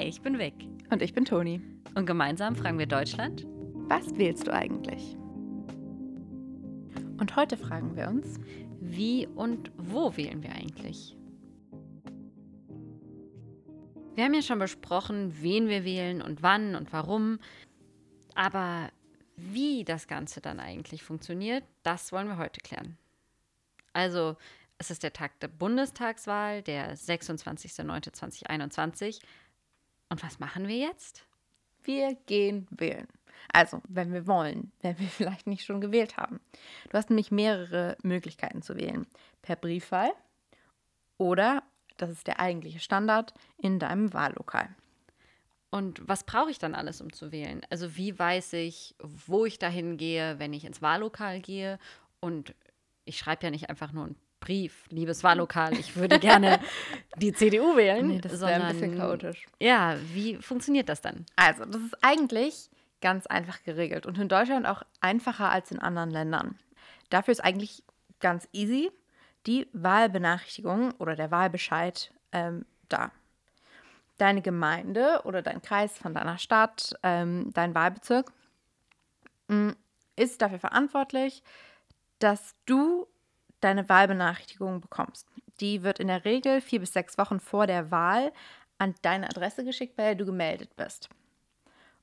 Hi, ich bin Vic. Und ich bin Toni. Und gemeinsam fragen wir Deutschland. Was wählst du eigentlich? Und heute fragen wir uns, wie und wo wählen wir eigentlich? Wir haben ja schon besprochen, wen wir wählen und wann und warum. Aber wie das Ganze dann eigentlich funktioniert, das wollen wir heute klären. Also, es ist der Tag der Bundestagswahl, der 26.09.2021. Und was machen wir jetzt? Wir gehen wählen. Also, wenn wir wollen, wenn wir vielleicht nicht schon gewählt haben. Du hast nämlich mehrere Möglichkeiten zu wählen. Per Briefwahl oder, das ist der eigentliche Standard, in deinem Wahllokal. Und was brauche ich dann alles, um zu wählen? Also wie weiß ich, wo ich dahin gehe, wenn ich ins Wahllokal gehe? Und ich schreibe ja nicht einfach nur einen Brief, liebes Wahllokal, ich würde gerne die CDU wählen. Nee, das wäre ein bisschen chaotisch. Ja, wie funktioniert das dann? Also, das ist eigentlich ganz einfach geregelt und in Deutschland auch einfacher als in anderen Ländern. Dafür ist eigentlich ganz easy die Wahlbenachrichtigung oder der Wahlbescheid ähm, da. Deine Gemeinde oder dein Kreis von deiner Stadt, ähm, dein Wahlbezirk mh, mm, ist dafür verantwortlich, dass du deine Wahlbenachrichtigung bekommst. Die wird in der Regel vier bis sechs Wochen vor der Wahl an deine Adresse geschickt, bei der du gemeldet bist.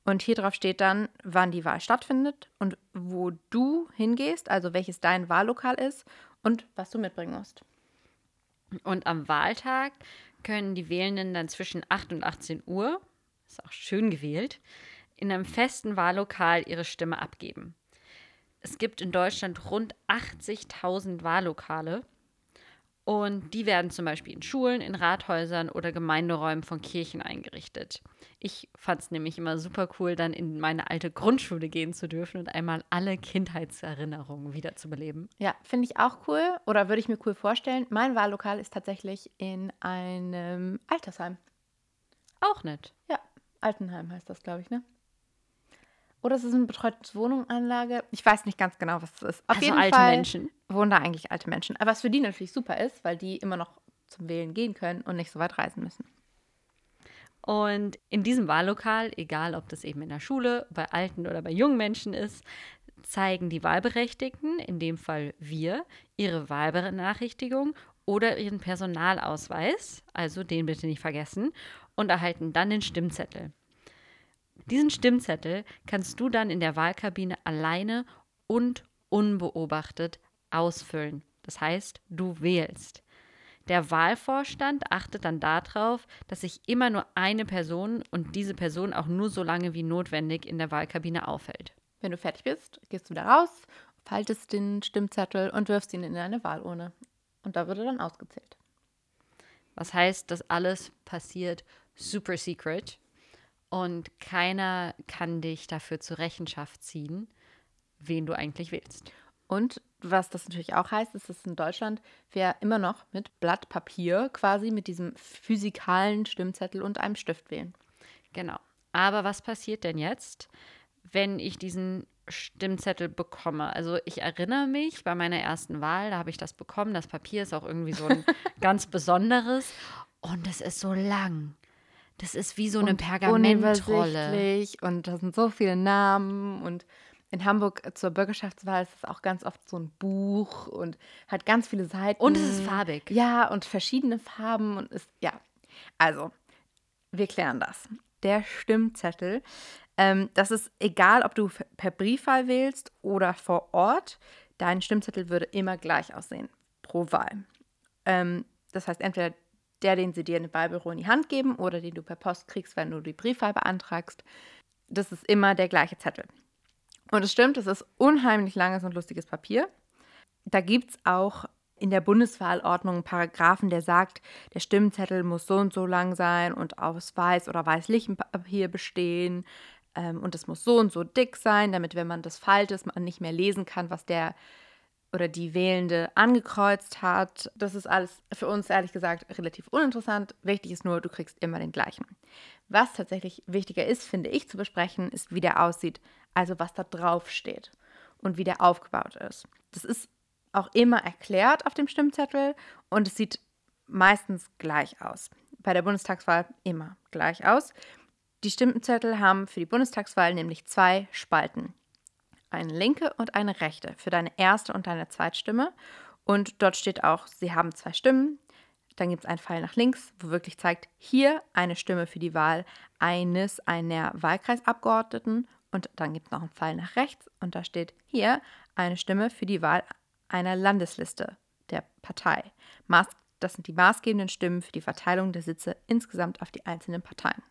Und hier drauf steht dann, wann die Wahl stattfindet und wo du hingehst, also welches dein Wahllokal ist und was du mitbringen musst. Und am Wahltag können die Wählenden dann zwischen 8 und 18 Uhr, ist auch schön gewählt, in einem festen Wahllokal ihre Stimme abgeben. Es gibt in Deutschland rund 80.000 Wahllokale und die werden zum Beispiel in Schulen, in Rathäusern oder Gemeinderäumen von Kirchen eingerichtet. Ich fand es nämlich immer super cool, dann in meine alte Grundschule gehen zu dürfen und einmal alle Kindheitserinnerungen wiederzubeleben. Ja, finde ich auch cool oder würde ich mir cool vorstellen. Mein Wahllokal ist tatsächlich in einem Altersheim. Auch nett. Ja, Altenheim heißt das, glaube ich, ne? Oder es ist eine betreute Wohnungsanlage. Ich weiß nicht ganz genau, was es ist. Auf also jeden alte Fall Menschen. wohnen da eigentlich alte Menschen. Aber was für die natürlich super ist, weil die immer noch zum Wählen gehen können und nicht so weit reisen müssen. Und in diesem Wahllokal, egal ob das eben in der Schule, bei alten oder bei jungen Menschen ist, zeigen die Wahlberechtigten, in dem Fall wir, ihre Wahlbenachrichtigung oder ihren Personalausweis, also den bitte nicht vergessen, und erhalten dann den Stimmzettel. Diesen Stimmzettel kannst du dann in der Wahlkabine alleine und unbeobachtet ausfüllen. Das heißt, du wählst. Der Wahlvorstand achtet dann darauf, dass sich immer nur eine Person und diese Person auch nur so lange wie notwendig in der Wahlkabine aufhält. Wenn du fertig bist, gehst du wieder raus, faltest den Stimmzettel und wirfst ihn in eine Wahlurne. Und da wird er dann ausgezählt. Was heißt, das alles passiert super secret. Und keiner kann dich dafür zur Rechenschaft ziehen, wen du eigentlich wählst. Und was das natürlich auch heißt, ist, dass in Deutschland wir immer noch mit Blatt Papier quasi mit diesem physikalen Stimmzettel und einem Stift wählen. Genau. Aber was passiert denn jetzt, wenn ich diesen Stimmzettel bekomme? Also ich erinnere mich bei meiner ersten Wahl, da habe ich das bekommen. Das Papier ist auch irgendwie so ein ganz besonderes und es ist so lang. Das ist wie so eine Pergamentrolle. Und da sind so viele Namen und in Hamburg zur Bürgerschaftswahl ist es auch ganz oft so ein Buch und hat ganz viele Seiten. Und es ist farbig. Ja, und verschiedene Farben und ist, ja. Also, wir klären das. Der Stimmzettel, ähm, das ist egal, ob du per Briefwahl wählst oder vor Ort, dein Stimmzettel würde immer gleich aussehen pro Wahl. Ähm, das heißt, entweder der, den sie dir in Wahlbüro in die Hand geben oder den du per Post kriegst, wenn du die Briefwahl beantragst. Das ist immer der gleiche Zettel. Und es stimmt, es ist unheimlich langes und lustiges Papier. Da gibt es auch in der Bundeswahlordnung einen Paragraphen, der sagt, der Stimmzettel muss so und so lang sein und aus weiß oder weißlichem Papier bestehen. Ähm, und es muss so und so dick sein, damit, wenn man das faltet, man nicht mehr lesen kann, was der oder die Wählende angekreuzt hat. Das ist alles für uns ehrlich gesagt relativ uninteressant. Wichtig ist nur, du kriegst immer den gleichen. Was tatsächlich wichtiger ist, finde ich, zu besprechen, ist, wie der aussieht. Also was da drauf steht und wie der aufgebaut ist. Das ist auch immer erklärt auf dem Stimmzettel und es sieht meistens gleich aus. bei der Bundestagswahl immer gleich aus. Die Stimmzettel haben für die Bundestagswahl nämlich zwei Spalten. Eine linke und eine rechte für deine erste und deine Zweitstimme. Und dort steht auch, sie haben zwei Stimmen. Dann gibt es einen Pfeil nach links, wo wirklich zeigt, hier eine Stimme für die Wahl eines einer Wahlkreisabgeordneten. Und dann gibt es noch einen Pfeil nach rechts und da steht hier eine Stimme für die Wahl einer Landesliste der Partei. Das sind die maßgebenden Stimmen für die Verteilung der Sitze insgesamt auf die einzelnen Parteien.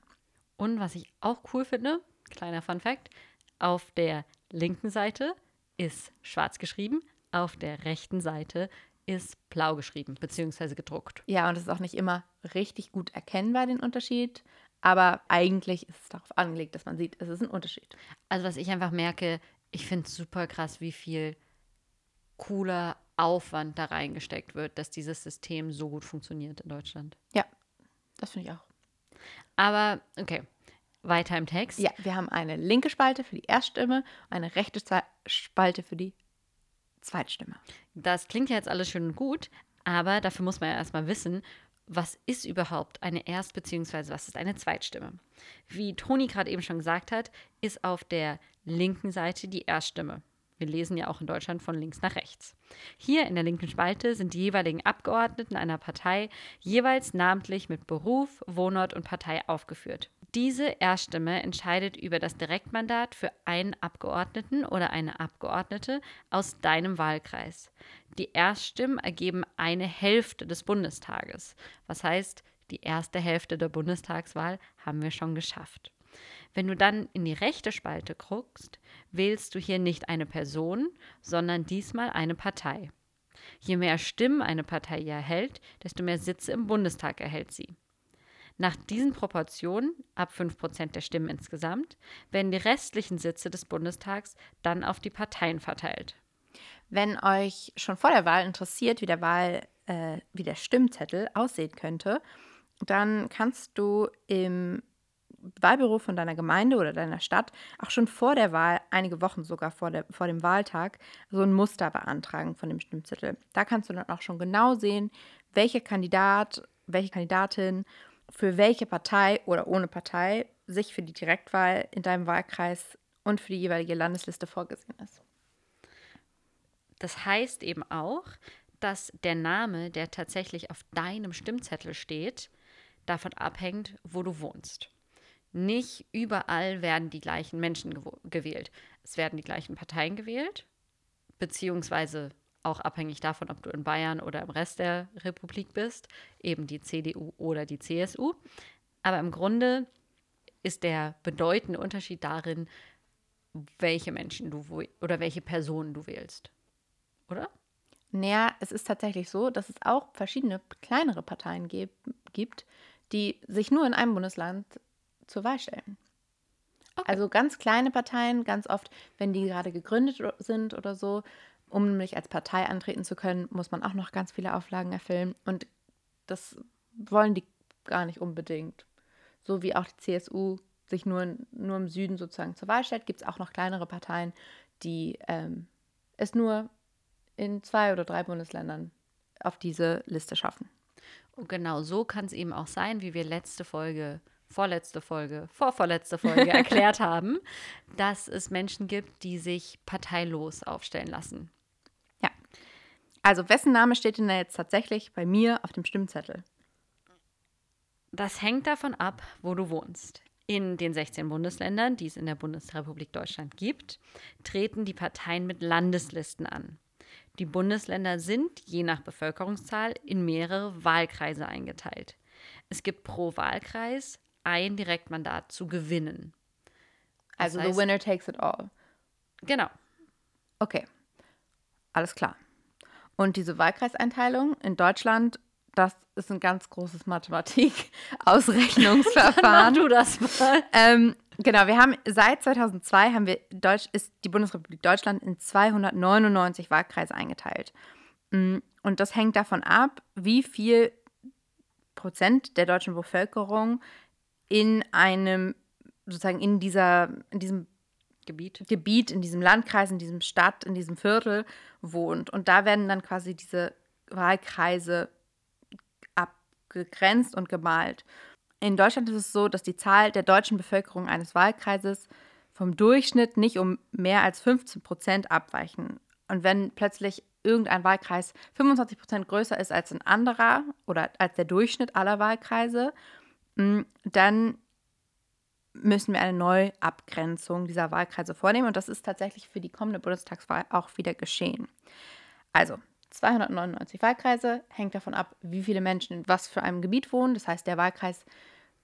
Und was ich auch cool finde, kleiner Fun fact, auf der linken Seite ist schwarz geschrieben, auf der rechten Seite ist blau geschrieben bzw. gedruckt. Ja, und es ist auch nicht immer richtig gut erkennbar, den Unterschied. Aber eigentlich ist es darauf angelegt, dass man sieht, es ist ein Unterschied. Also was ich einfach merke, ich finde es super krass, wie viel cooler Aufwand da reingesteckt wird, dass dieses System so gut funktioniert in Deutschland. Ja, das finde ich auch. Aber okay, weiter im Text. Ja, wir haben eine linke Spalte für die Erststimme, eine rechte Spalte für die Zweitstimme. Das klingt ja jetzt alles schön und gut, aber dafür muss man ja erstmal wissen, was ist überhaupt eine Erst- bzw. was ist eine Zweitstimme? Wie Toni gerade eben schon gesagt hat, ist auf der linken Seite die Erststimme. Wir lesen ja auch in Deutschland von links nach rechts. Hier in der linken Spalte sind die jeweiligen Abgeordneten einer Partei jeweils namentlich mit Beruf, Wohnort und Partei aufgeführt. Diese Erststimme entscheidet über das Direktmandat für einen Abgeordneten oder eine Abgeordnete aus deinem Wahlkreis. Die Erststimmen ergeben eine Hälfte des Bundestages. Was heißt, die erste Hälfte der Bundestagswahl haben wir schon geschafft. Wenn du dann in die rechte Spalte guckst, wählst du hier nicht eine Person, sondern diesmal eine Partei. Je mehr Stimmen eine Partei erhält, desto mehr Sitze im Bundestag erhält sie. Nach diesen Proportionen, ab 5% der Stimmen insgesamt, werden die restlichen Sitze des Bundestags dann auf die Parteien verteilt. Wenn euch schon vor der Wahl interessiert, wie der Wahl, äh, wie der Stimmzettel aussehen könnte, dann kannst du im Wahlbüro von deiner Gemeinde oder deiner Stadt auch schon vor der Wahl, einige Wochen sogar vor, der, vor dem Wahltag, so ein Muster beantragen von dem Stimmzettel. Da kannst du dann auch schon genau sehen, welcher Kandidat, welche Kandidatin für welche Partei oder ohne Partei sich für die Direktwahl in deinem Wahlkreis und für die jeweilige Landesliste vorgesehen ist. Das heißt eben auch, dass der Name, der tatsächlich auf deinem Stimmzettel steht, davon abhängt, wo du wohnst. Nicht überall werden die gleichen Menschen gewählt. Es werden die gleichen Parteien gewählt, beziehungsweise auch abhängig davon, ob du in Bayern oder im Rest der Republik bist, eben die CDU oder die CSU. Aber im Grunde ist der bedeutende Unterschied darin, welche Menschen du oder welche Personen du wählst. Oder? Naja, es ist tatsächlich so, dass es auch verschiedene kleinere Parteien gibt, die sich nur in einem Bundesland zur Wahl stellen. Okay. Also ganz kleine Parteien, ganz oft, wenn die gerade gegründet sind oder so, um nämlich als Partei antreten zu können, muss man auch noch ganz viele Auflagen erfüllen. Und das wollen die gar nicht unbedingt. So wie auch die CSU sich nur, nur im Süden sozusagen zur Wahl stellt, gibt es auch noch kleinere Parteien, die ähm, es nur in zwei oder drei Bundesländern auf diese Liste schaffen. Und genau so kann es eben auch sein, wie wir letzte Folge vorletzte Folge, vorvorletzte Folge erklärt haben, dass es Menschen gibt, die sich parteilos aufstellen lassen. Also, wessen Name steht denn da jetzt tatsächlich bei mir auf dem Stimmzettel? Das hängt davon ab, wo du wohnst. In den 16 Bundesländern, die es in der Bundesrepublik Deutschland gibt, treten die Parteien mit Landeslisten an. Die Bundesländer sind je nach Bevölkerungszahl in mehrere Wahlkreise eingeteilt. Es gibt pro Wahlkreis ein Direktmandat zu gewinnen. Das also heißt, the winner takes it all. Genau. Okay, alles klar. Und diese Wahlkreiseinteilung in Deutschland, das ist ein ganz großes Mathematik-Ausrechnungsverfahren. du das mal. Ähm, genau, wir haben seit 2002 haben wir Deutsch, ist die Bundesrepublik Deutschland in 299 Wahlkreise eingeteilt. Mm, und das hängt davon ab, wie viel Prozent der deutschen Bevölkerung in einem, sozusagen in dieser, in diesem Gebiet. Gebiet, in diesem Landkreis, in diesem Stadt, in diesem Viertel wohnt. Und da werden dann quasi diese Wahlkreise begrenzt und gemalt. In Deutschland ist es so, dass die Zahl der deutschen Bevölkerung eines Wahlkreises vom Durchschnitt nicht um mehr als 15 Prozent abweichen. Und wenn plötzlich irgendein Wahlkreis 25 Prozent größer ist als ein anderer oder als der Durchschnitt aller Wahlkreise, mm, dann müssen wir eine Neuabgrenzung dieser Wahlkreise vornehmen. Und das ist tatsächlich für die kommende Bundestagswahl auch wieder geschehen. Also 299 Wahlkreise, hängt davon ab, wie viele Menschen in was für einem Gebiet wohnen. Das heißt, der Wahlkreis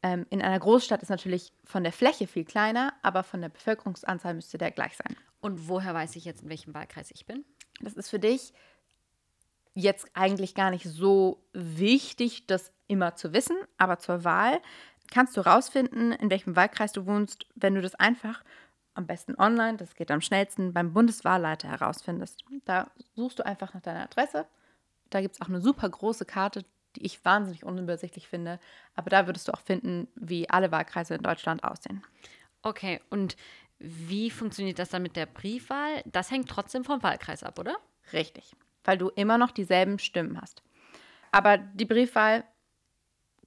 ähm, in einer Großstadt ist natürlich von der Fläche viel kleiner, aber von der Bevölkerungsanzahl müsste der gleich sein. Und woher weiß ich jetzt, in welchem Wahlkreis ich bin? Das ist für dich jetzt eigentlich gar nicht so wichtig, das immer zu wissen, aber zur Wahl kannst du rausfinden, in welchem Wahlkreis du wohnst, wenn du das einfach am besten online, das geht am schnellsten, beim Bundeswahlleiter herausfindest. Da suchst du einfach nach deiner Adresse. Da gibt es auch eine super große Karte, die ich wahnsinnig unübersichtlich finde. Aber da würdest du auch finden, wie alle Wahlkreise in Deutschland aussehen. Okay, und wie funktioniert das dann mit der Briefwahl? Das hängt trotzdem vom Wahlkreis ab, oder? Richtig, weil du immer noch dieselben Stimmen hast. Aber die Briefwahl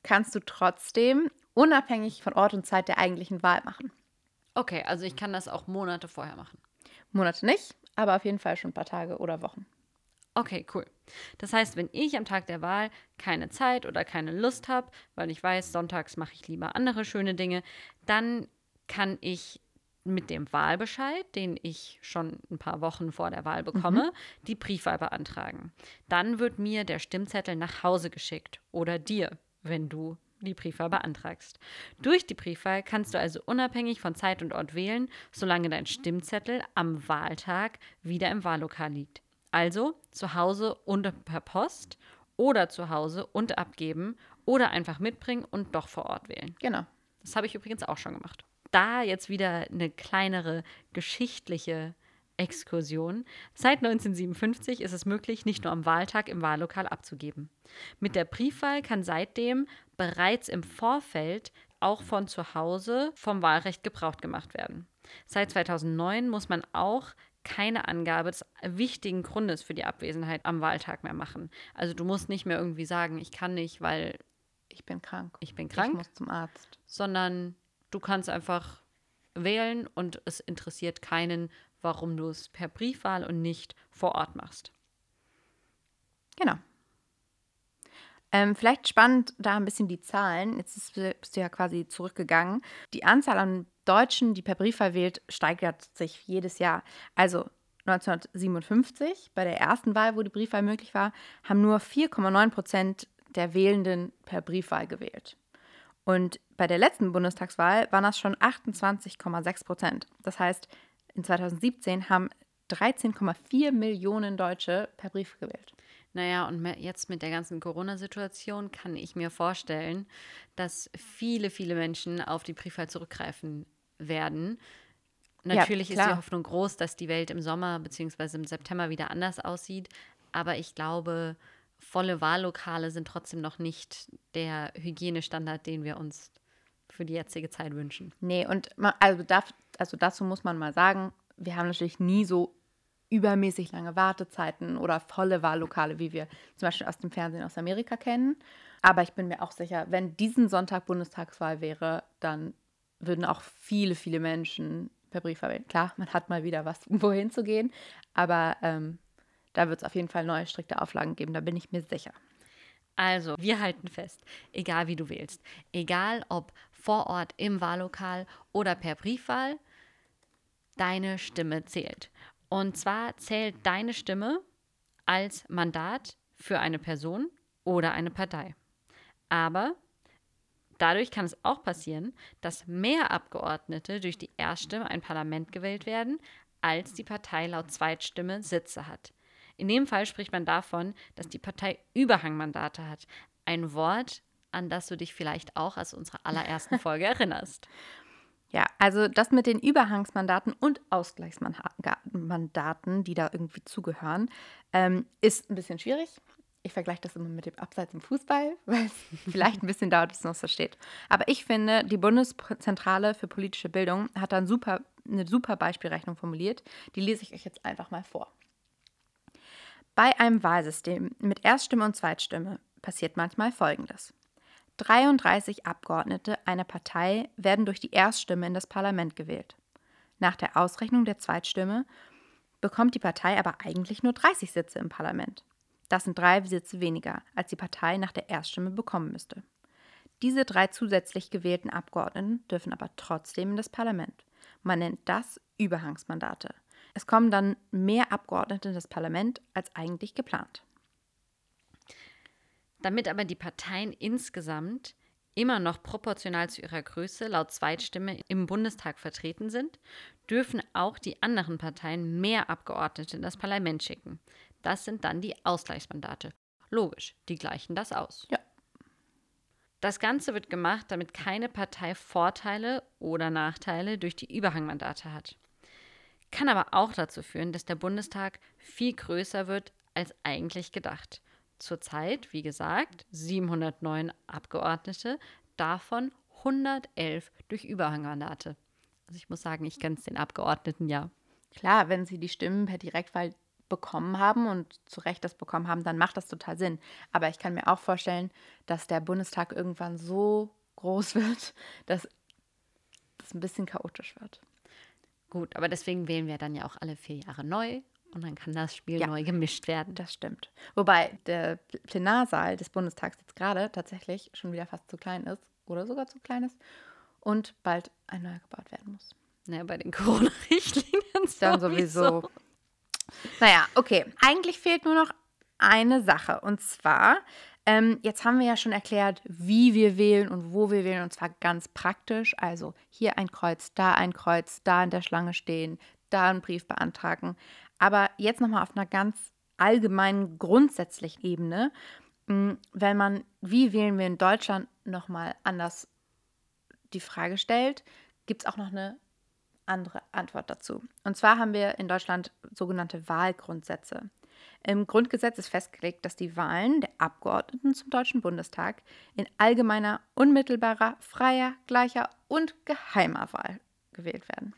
kannst du trotzdem unabhängig von Ort und Zeit der eigentlichen Wahl machen. Okay, also ich kann das auch Monate vorher machen. Monate nicht, aber auf jeden Fall schon ein paar Tage oder Wochen. Okay, cool. Das heißt, wenn ich am Tag der Wahl keine Zeit oder keine Lust habe, weil ich weiß, sonntags mache ich lieber andere schöne Dinge, dann kann ich mit dem Wahlbescheid, den ich schon ein paar Wochen vor der Wahl bekomme, mhm. die Briefwahl beantragen. Dann wird mir der Stimmzettel nach Hause geschickt oder dir, wenn du die Briefwahl beantragst. Durch die Briefwahl kannst du also unabhängig von Zeit und Ort wählen, solange dein Stimmzettel am Wahltag wieder im Wahllokal liegt. Also zu Hause und per Post oder zu Hause und abgeben oder einfach mitbringen und doch vor Ort wählen. Genau. Das habe ich übrigens auch schon gemacht. Da jetzt wieder eine kleinere geschichtliche Exkursion. Seit 1957 ist es möglich, nicht nur am Wahltag im Wahllokal abzugeben. Mit der Briefwahl kann seitdem bereits im Vorfeld auch von zu Hause vom Wahlrecht Gebrauch gemacht werden. Seit 2009 muss man auch keine Angabe des wichtigen Grundes für die Abwesenheit am Wahltag mehr machen. Also du musst nicht mehr irgendwie sagen, ich kann nicht, weil ich bin krank. Ich bin krank. Ich muss zum Arzt. Sondern du kannst einfach wählen und es interessiert keinen, warum du es per Briefwahl und nicht vor Ort machst. Genau. Ähm, vielleicht spannend da ein bisschen die Zahlen. Jetzt bist du ja quasi zurückgegangen. Die Anzahl an Deutschen, die per Briefwahl wählt, steigert sich jedes Jahr. Also 1957, bei der ersten Wahl, wo die Briefwahl möglich war, haben nur 4,9 Prozent der Wählenden per Briefwahl gewählt. Und bei der letzten Bundestagswahl waren das schon 28,6 Prozent. Das heißt, in 2017 haben 13,4 Millionen Deutsche per Brief gewählt. Naja, und jetzt mit der ganzen Corona-Situation kann ich mir vorstellen, dass viele, viele Menschen auf die Briefwahl zurückgreifen werden. Natürlich ja, ist die Hoffnung groß, dass die Welt im Sommer bzw. im September wieder anders aussieht. Aber ich glaube, volle Wahllokale sind trotzdem noch nicht der Hygienestandard, den wir uns für die jetzige Zeit wünschen. Nee, und man, also, darf, also dazu muss man mal sagen, wir haben natürlich nie so übermäßig lange Wartezeiten oder volle Wahllokale, wie wir zum Beispiel aus dem Fernsehen aus Amerika kennen. Aber ich bin mir auch sicher, wenn diesen Sonntag Bundestagswahl wäre, dann würden auch viele, viele Menschen per Brief verwählen. Klar, man hat mal wieder was, wohin zu gehen, aber ähm, da wird es auf jeden Fall neue strikte Auflagen geben, da bin ich mir sicher. Also, wir halten fest, egal wie du wählst, egal ob vor Ort im Wahllokal oder per Briefwahl, deine Stimme zählt. Und zwar zählt deine Stimme als Mandat für eine Person oder eine Partei. Aber dadurch kann es auch passieren, dass mehr Abgeordnete durch die Erststimme ein Parlament gewählt werden, als die Partei laut Zweitstimme Sitze hat. In dem Fall spricht man davon, dass die Partei Überhangmandate hat. Ein Wort, an das du dich vielleicht auch aus unserer allerersten Folge erinnerst. Ja, also das mit den Überhangsmandaten und Ausgleichsmandaten, die da irgendwie zugehören, ähm, ist ein bisschen schwierig. Ich vergleiche das immer mit dem Abseits im Fußball, weil es vielleicht ein bisschen dauert, bis es versteht. Aber ich finde, die Bundeszentrale für politische Bildung hat da ein super, eine super Beispielrechnung formuliert. Die lese ich euch jetzt einfach mal vor. Bei einem Wahlsystem mit Erststimme und Zweitstimme passiert manchmal Folgendes. 33 Abgeordnete einer Partei werden durch die Erststimme in das Parlament gewählt. Nach der Ausrechnung der Zweitstimme bekommt die Partei aber eigentlich nur 30 Sitze im Parlament. Das sind drei Sitze weniger, als die Partei nach der Erststimme bekommen müsste. Diese drei zusätzlich gewählten Abgeordneten dürfen aber trotzdem in das Parlament. Man nennt das Überhangsmandate. Es kommen dann mehr Abgeordnete in das Parlament als eigentlich geplant. Damit aber die Parteien insgesamt immer noch proportional zu ihrer Größe laut Zweitstimme im Bundestag vertreten sind, dürfen auch die anderen Parteien mehr Abgeordnete in das Parlament schicken. Das sind dann die Ausgleichsmandate. Logisch, die gleichen das aus. Ja. Das Ganze wird gemacht, damit keine Partei Vorteile oder Nachteile durch die Überhangmandate hat. Kann aber auch dazu führen, dass der Bundestag viel größer wird als eigentlich gedacht. Zurzeit, wie gesagt, 709 Abgeordnete, davon 111 durch Überhangmandate. Also ich muss sagen, ich kenne es den Abgeordneten ja. Klar, wenn sie die Stimmen per Direktwahl bekommen haben und zu Recht das bekommen haben, dann macht das total Sinn. Aber ich kann mir auch vorstellen, dass der Bundestag irgendwann so groß wird, dass es ein bisschen chaotisch wird. Gut, aber deswegen wählen wir dann ja auch alle vier Jahre neu und dann kann das Spiel Ja. neu gemischt werden. Das stimmt. Wobei der Plenarsaal des Bundestags jetzt gerade tatsächlich schon wieder fast zu klein ist oder sogar zu klein ist und bald ein neuer gebaut werden muss. Naja, bei den Corona-Richtlinien Dann sowieso. Naja, okay. Eigentlich fehlt nur noch eine Sache. Und zwar, ähm, jetzt haben wir ja schon erklärt, wie wir wählen und wo wir wählen. Und zwar ganz praktisch. Also hier ein Kreuz, da ein Kreuz, da in der Schlange stehen, da einen Brief beantragen. Aber jetzt nochmal auf einer ganz allgemeinen, grundsätzlichen Ebene. mh, Wenn man, wie wählen wir in Deutschland, nochmal anders die Frage stellt, gibt es auch noch eine andere Antwort dazu. Und zwar haben wir in Deutschland sogenannte Wahlgrundsätze. Im Grundgesetz ist festgelegt, dass die Wahlen der Abgeordneten zum Deutschen Bundestag in allgemeiner, unmittelbarer, freier, gleicher und geheimer Wahl gewählt werden.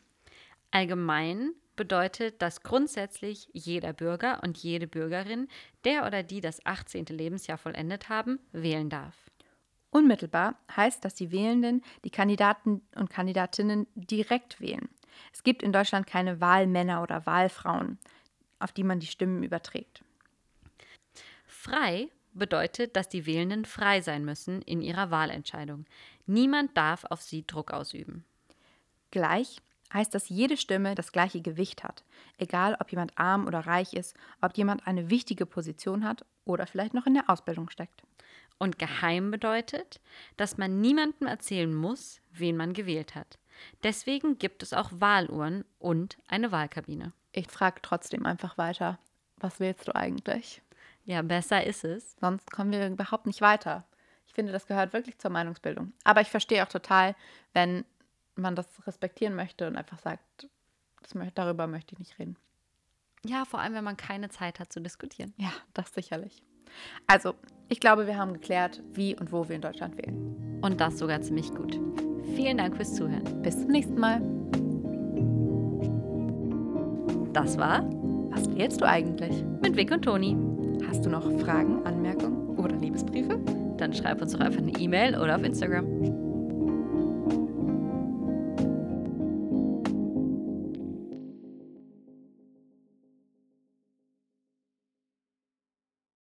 Allgemein bedeutet, dass grundsätzlich jeder Bürger und jede Bürgerin, der oder die das 18. Lebensjahr vollendet haben, wählen darf. Unmittelbar heißt, dass die Wählenden die Kandidaten und Kandidatinnen direkt wählen. Es gibt in Deutschland keine Wahlmänner oder Wahlfrauen, auf die man die Stimmen überträgt. Frei bedeutet, dass die Wählenden frei sein müssen in ihrer Wahlentscheidung. Niemand darf auf sie Druck ausüben. Gleich heißt, dass jede Stimme das gleiche Gewicht hat, egal ob jemand arm oder reich ist, ob jemand eine wichtige Position hat oder vielleicht noch in der Ausbildung steckt. Und geheim bedeutet, dass man niemandem erzählen muss, wen man gewählt hat. Deswegen gibt es auch Wahluhren und eine Wahlkabine. Ich frage trotzdem einfach weiter, was wählst du eigentlich? Ja, besser ist es. Sonst kommen wir überhaupt nicht weiter. Ich finde, das gehört wirklich zur Meinungsbildung. Aber ich verstehe auch total, wenn man das respektieren möchte und einfach sagt, das darüber möchte ich nicht reden. Ja, vor allem, wenn man keine Zeit hat zu diskutieren. Ja, das sicherlich. Also, ich glaube, wir haben geklärt, wie und wo wir in Deutschland wählen. Und das sogar ziemlich gut. Vielen Dank fürs Zuhören. Bis zum nächsten Mal. Das war Was wählst du eigentlich? mit Vic und Toni. Hast du noch Fragen, Anmerkungen oder Liebesbriefe? Dann schreib uns doch einfach eine E-Mail oder auf Instagram.